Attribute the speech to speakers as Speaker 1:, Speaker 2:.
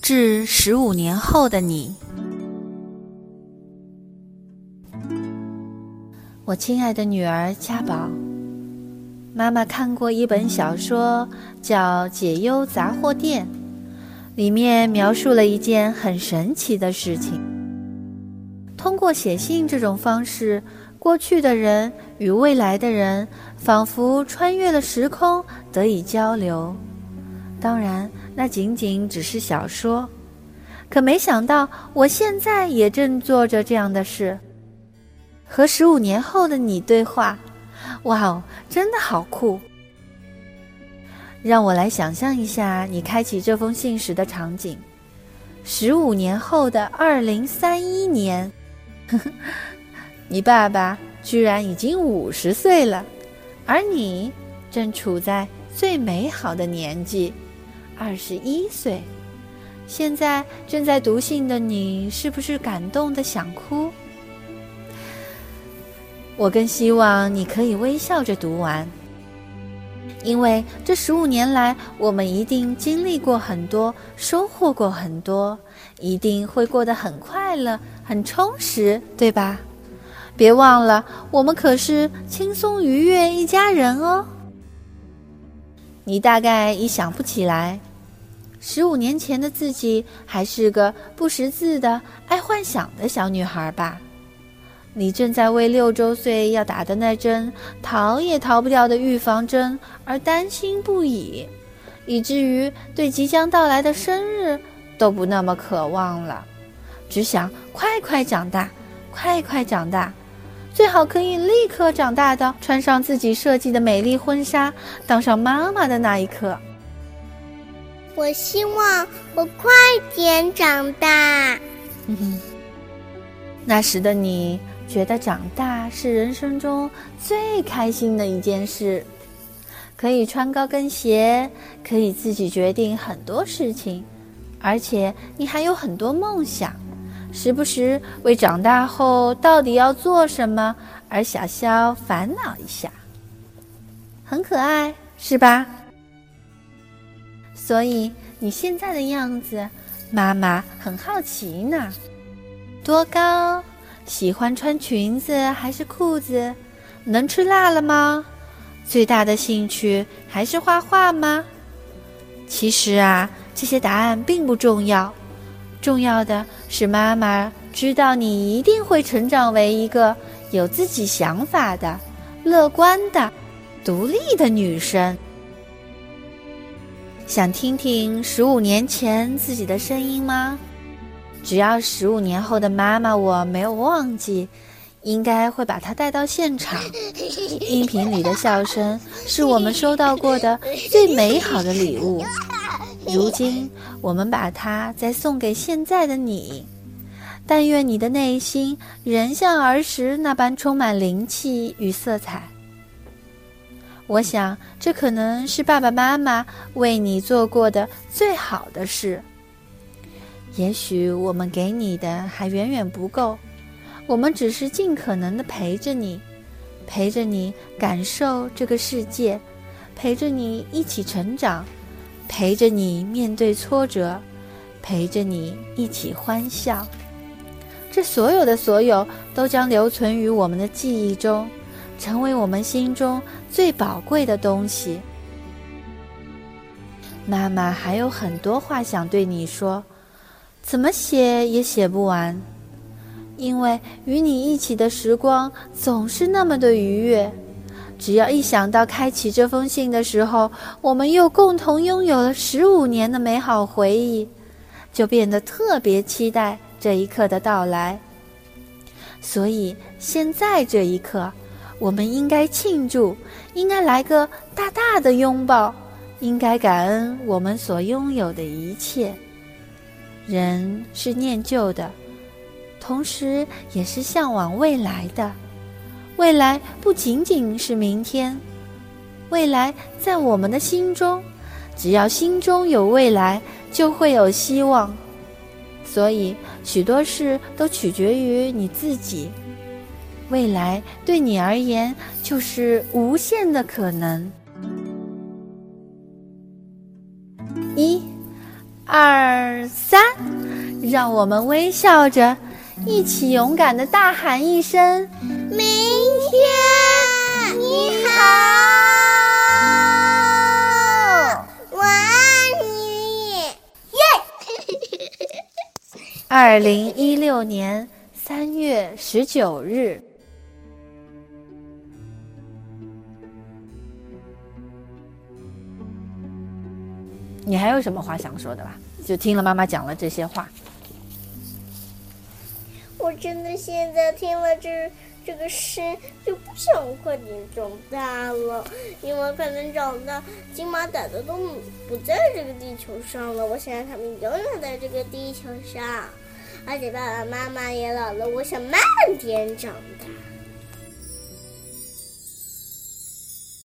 Speaker 1: 致十五年后的你，我亲爱的女儿家宝，妈妈看过一本小说，叫《解忧杂货店》，里面描述了一件很神奇的事情。通过写信这种方式，过去的人与未来的人仿佛穿越了时空，得以交流。当然，那仅仅只是小说。可没想到，我现在也正做着这样的事，和十五年后的你对话。哇哦，真的好酷！让我来想象一下你开启这封信时的场景：十五年后的二零三一年，你爸爸居然已经五十岁了，而你正处在最美好的年纪。二十一岁，现在正在读信的你，是不是感动的想哭？我更希望你可以微笑着读完，因为这十五年来，我们一定经历过很多，收获过很多，一定会过得很快乐、很充实，对吧？别忘了，我们可是轻松愉悦一家人哦。你大概已想不起来。十五年前的自己还是个不识字的、爱幻想的小女孩吧？你正在为六周岁要打的那针逃也逃不掉的预防针而担心不已，以至于对即将到来的生日都不那么渴望了，只想快快长大，快快长大，最好可以立刻长大的穿上自己设计的美丽婚纱，当上妈妈的那一刻。
Speaker 2: 我希望我快点长大。
Speaker 1: 那时的你觉得长大是人生中最开心的一件事，可以穿高跟鞋，可以自己决定很多事情，而且你还有很多梦想，时不时为长大后到底要做什么而小小烦恼一下，很可爱，是吧？所以你现在的样子，妈妈很好奇呢。多高？喜欢穿裙子还是裤子？能吃辣了吗？最大的兴趣还是画画吗？其实啊，这些答案并不重要，重要的是妈妈知道你一定会成长为一个有自己想法的、乐观的、独立的女生。想听听十五年前自己的声音吗？只要十五年后的妈妈我没有忘记，应该会把她带到现场。音频里的笑声是我们收到过的最美好的礼物。如今，我们把它再送给现在的你。但愿你的内心仍像儿时那般充满灵气与色彩。我想，这可能是爸爸妈妈为你做过的最好的事。也许我们给你的还远远不够，我们只是尽可能的陪着你，陪着你感受这个世界，陪着你一起成长，陪着你面对挫折，陪着你一起欢笑。这所有的所有，都将留存于我们的记忆中。成为我们心中最宝贵的东西。妈妈还有很多话想对你说，怎么写也写不完，因为与你一起的时光总是那么的愉悦。只要一想到开启这封信的时候，我们又共同拥有了十五年的美好回忆，就变得特别期待这一刻的到来。所以现在这一刻。我们应该庆祝，应该来个大大的拥抱，应该感恩我们所拥有的一切。人是念旧的，同时也是向往未来的。未来不仅仅是明天，未来在我们的心中。只要心中有未来，就会有希望。所以，许多事都取决于你自己。未来对你而言就是无限的可能。一、二、三。让我们微笑着，一起勇敢的大喊一声：“
Speaker 2: 明天你好，我爱你！”耶！
Speaker 1: 二零一六年三月十九日。你还有什么话想说的吧？就听了妈妈讲了这些话，
Speaker 2: 我真的现在听了这这个声，就不想快点长大了，因为快点长大，金马仔的都不在这个地球上了。我想让他们永远在这个地球上，而且爸爸妈妈也老了，我想慢点长大。